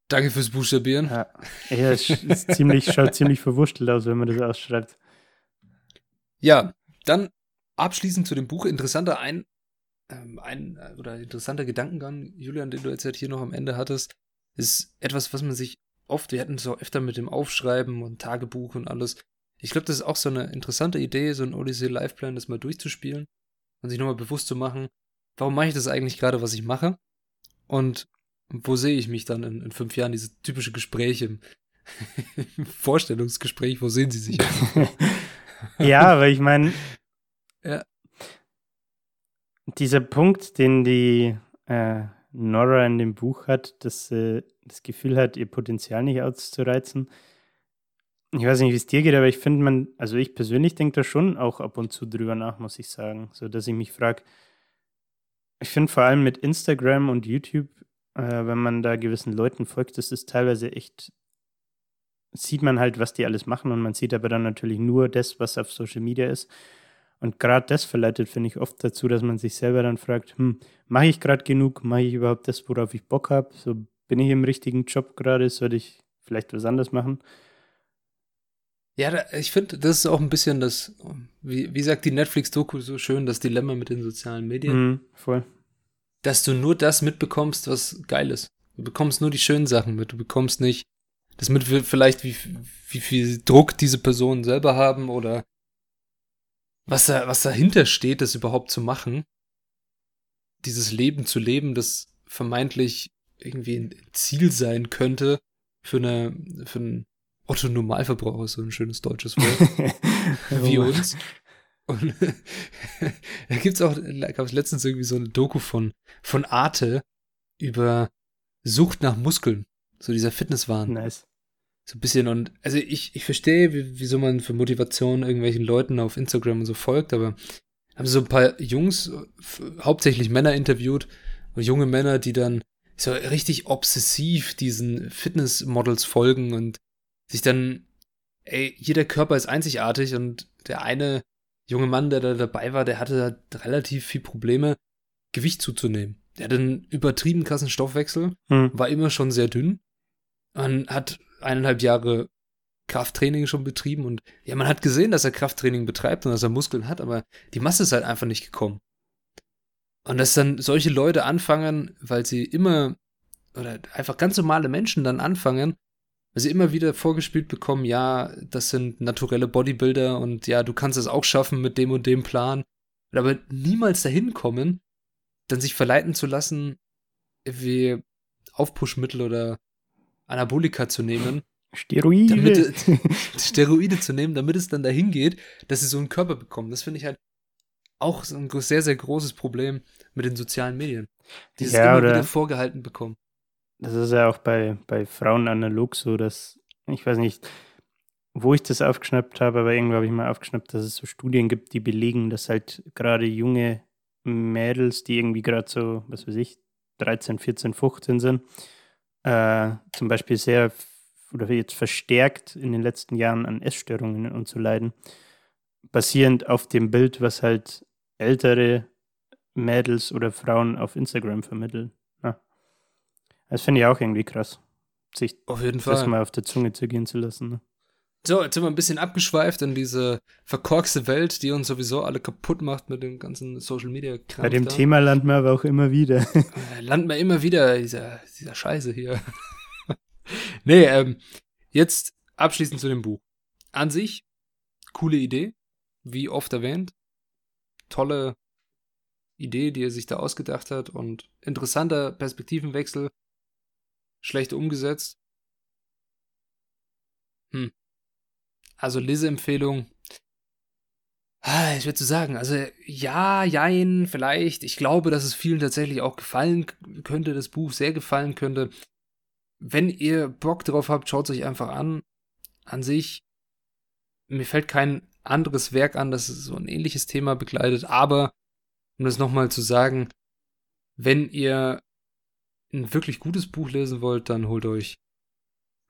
Danke fürs Buchstabieren. Ja, ja es ist ziemlich, schaut ziemlich verwurschtelt aus, wenn man das ausschreibt. Ja, dann abschließend zu dem Buch interessanter ein, ähm, ein äh, oder interessanter Gedankengang, Julian, den du jetzt halt hier noch am Ende hattest, ist etwas, was man sich oft, wir hatten es auch öfter mit dem Aufschreiben und Tagebuch und alles. Ich glaube, das ist auch so eine interessante Idee, so ein Odyssey Life Plan, das mal durchzuspielen und sich nochmal bewusst zu machen, warum mache ich das eigentlich gerade, was ich mache? Und wo sehe ich mich dann in, in fünf Jahren? Diese typische Gespräche im, <laughs> Vorstellungsgespräch, wo sehen Sie sich? <laughs> ja, aber ich meine, ja. dieser Punkt, den die äh, Nora in dem Buch hat, dass sie das Gefühl hat, ihr Potenzial nicht auszureizen. Ich weiß nicht, wie es dir geht, aber ich finde man, also ich persönlich denke da schon auch ab und zu drüber nach, muss ich sagen. So dass ich mich frage, ich finde vor allem mit Instagram und YouTube, äh, wenn man da gewissen Leuten folgt, das ist teilweise echt sieht man halt, was die alles machen und man sieht aber dann natürlich nur das, was auf Social Media ist. Und gerade das verleitet, finde ich, oft dazu, dass man sich selber dann fragt, hm, mache ich gerade genug? Mache ich überhaupt das, worauf ich Bock habe? So bin ich im richtigen Job gerade? Sollte ich vielleicht was anderes machen? Ja, da, ich finde, das ist auch ein bisschen das, wie, wie sagt die Netflix-Doku so schön, das Dilemma mit den sozialen Medien. Mhm, voll. Dass du nur das mitbekommst, was geil ist. Du bekommst nur die schönen Sachen mit. Du bekommst nicht das mit vielleicht, wie, wie viel Druck diese Personen selber haben oder was, da, was dahinter steht, das überhaupt zu machen. Dieses Leben zu leben, das vermeintlich irgendwie ein Ziel sein könnte für eine, für einen Otto Normalverbraucher, so ein schönes deutsches <laughs> Wort, wie uns. Und <laughs> da gibt's auch, da gab es letztens irgendwie so eine Doku von, von Arte über Sucht nach Muskeln. So dieser Fitnesswahn. Nice. So ein bisschen und, also ich, ich verstehe, wie, wieso man für Motivation irgendwelchen Leuten auf Instagram und so folgt, aber haben so ein paar Jungs, hauptsächlich Männer interviewt, junge Männer, die dann so richtig obsessiv diesen Fitnessmodels folgen und sich dann, ey, jeder Körper ist einzigartig und der eine junge Mann, der da dabei war, der hatte halt relativ viel Probleme, Gewicht zuzunehmen. Der hatte einen übertrieben krassen Stoffwechsel, Hm. war immer schon sehr dünn und hat eineinhalb Jahre Krafttraining schon betrieben und ja, man hat gesehen, dass er Krafttraining betreibt und dass er Muskeln hat, aber die Masse ist halt einfach nicht gekommen. Und dass dann solche Leute anfangen, weil sie immer, oder einfach ganz normale Menschen dann anfangen, weil sie immer wieder vorgespielt bekommen, ja, das sind naturelle Bodybuilder und ja, du kannst es auch schaffen mit dem und dem Plan, aber niemals dahin kommen, dann sich verleiten zu lassen, wie Aufpushmittel oder Anabolika zu nehmen, Steroide. damit <laughs> Steroide zu nehmen, damit es dann dahin geht, dass sie so einen Körper bekommen. Das finde ich halt auch so ein sehr, sehr großes Problem mit den sozialen Medien. Die es Ja, immer oder- wieder vorgehalten bekommen. Das ist ja auch bei, bei Frauen analog so, dass, ich weiß nicht, wo ich das aufgeschnappt habe, aber irgendwo habe ich mal aufgeschnappt, dass es so Studien gibt, die belegen, dass halt gerade junge Mädels, die irgendwie gerade so, was weiß ich, 13, 14, 15 sind, äh, zum Beispiel sehr oder jetzt verstärkt in den letzten Jahren an Essstörungen und so leiden, basierend auf dem Bild, was halt ältere Mädels oder Frauen auf Instagram vermitteln. Das finde ich auch irgendwie krass, sich Auf jeden das Fall. mal auf der Zunge zergehen zu lassen. Ne? So, jetzt sind wir ein bisschen abgeschweift in diese verkorkste Welt, die uns sowieso alle kaputt macht mit dem ganzen Social Media Kram. Bei dem da. Thema landen wir aber auch immer wieder. <laughs> Landen wir immer wieder dieser, dieser Scheiße hier. <laughs> nee, ähm, jetzt abschließend zu dem Buch. An sich, coole Idee, wie oft erwähnt. Tolle Idee, die er sich da ausgedacht hat und interessanter Perspektivenwechsel. Schlecht umgesetzt. Hm. Also Leseempfehlung. Ah, Ich würde sagen, also ja, jein, vielleicht. Ich glaube, dass es vielen tatsächlich auch gefallen könnte, das Buch sehr gefallen könnte. Wenn ihr Bock drauf habt, schaut es euch einfach an. An sich, mir fällt kein anderes Werk an, das so ein ähnliches Thema begleitet, aber um das nochmal zu sagen, wenn ihr ein wirklich gutes Buch lesen wollt, dann holt euch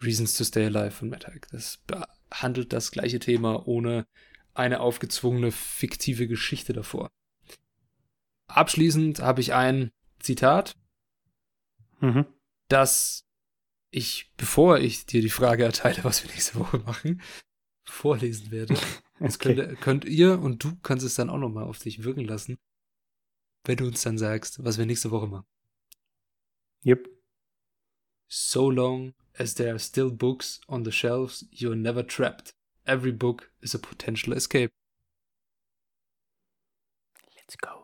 Reasons to Stay Alive von Matt Haig. Das behandelt das gleiche Thema ohne eine aufgezwungene fiktive Geschichte davor. Abschließend habe ich ein Zitat, mhm. das ich, bevor ich dir die Frage erteile, was wir nächste Woche machen, vorlesen werde. <laughs> Das Okay. könnt, könnt ihr und du kannst es dann auch nochmal auf dich wirken lassen, wenn du uns dann sagst, was wir nächste Woche machen. Yep. So long as there are still books on the shelves, you're never trapped. Every book is a potential escape. Let's go.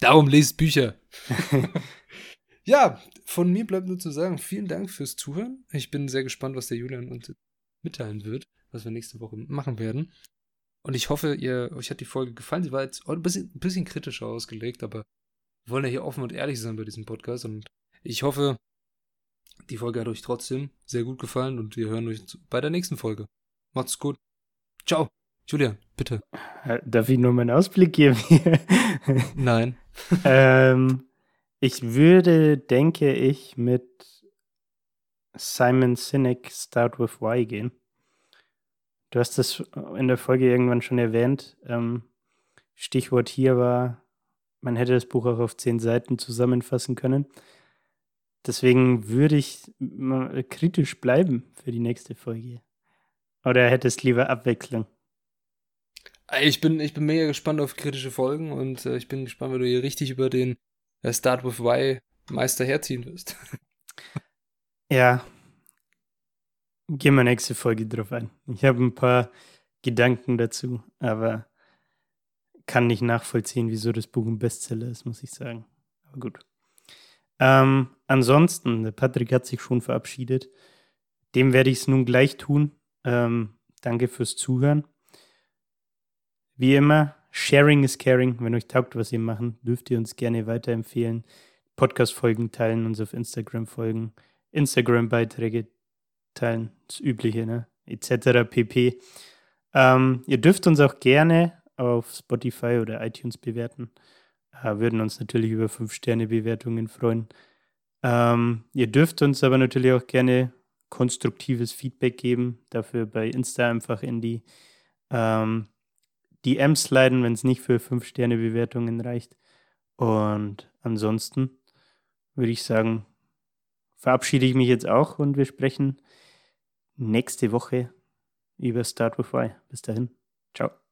Darum lest Bücher. <laughs> ja, von mir bleibt nur zu sagen, vielen Dank fürs Zuhören. Ich bin sehr gespannt, was der Julian uns mitteilen wird, was wir nächste Woche machen werden. Und ich hoffe, ihr, euch hat die Folge gefallen. Sie war jetzt ein bisschen, ein bisschen kritischer ausgelegt, aber wir wollen ja hier offen und ehrlich sein bei diesem Podcast. Und ich hoffe, die Folge hat euch trotzdem sehr gut gefallen und wir hören euch bei der nächsten Folge. Macht's gut. Ciao. Julian, bitte. Äh, Darf ich nur meinen Ausblick geben? <laughs> Nein. <laughs> ähm, ich würde, denke ich, mit Simon Sinek Start with Why gehen. Du hast das in der Folge irgendwann schon erwähnt. Ähm, Stichwort hier war, man hätte das Buch auch auf zehn Seiten zusammenfassen können. Deswegen würde ich mal kritisch bleiben für die nächste Folge. Oder hättest lieber Abwechslung? Ich bin, ich bin mega gespannt auf kritische Folgen und äh, ich bin gespannt, wenn du hier richtig über den äh, Start with Why Meister herziehen wirst. <laughs> Ja. Gehen wir nächste Folge drauf ein. Ich habe ein paar Gedanken dazu, aber kann nicht nachvollziehen, wieso das Buch ein Bestseller ist, muss ich sagen. Aber gut. Ähm, ansonsten, Patrick hat sich schon verabschiedet. Dem werde ich es nun gleich tun. Ähm, danke fürs Zuhören. Wie immer, Sharing is caring. Wenn euch taugt, was wir machen, dürft ihr uns gerne weiterempfehlen. Podcast-Folgen teilen, uns auf Instagram folgen. Instagram-Beiträge teilen, das Übliche, ne? etc. pp. Ähm, ihr dürft uns auch gerne auf Spotify oder iTunes bewerten. Äh, würden uns natürlich über 5-Sterne-Bewertungen freuen. Ähm, ihr dürft uns aber natürlich auch gerne konstruktives Feedback geben. Dafür bei Insta einfach in die ähm, DMs leiten, wenn es nicht für 5-Sterne-Bewertungen reicht. Und ansonsten würde ich sagen, verabschiede ich mich jetzt auch und wir sprechen nächste Woche über Start with Why. Bis dahin. Ciao.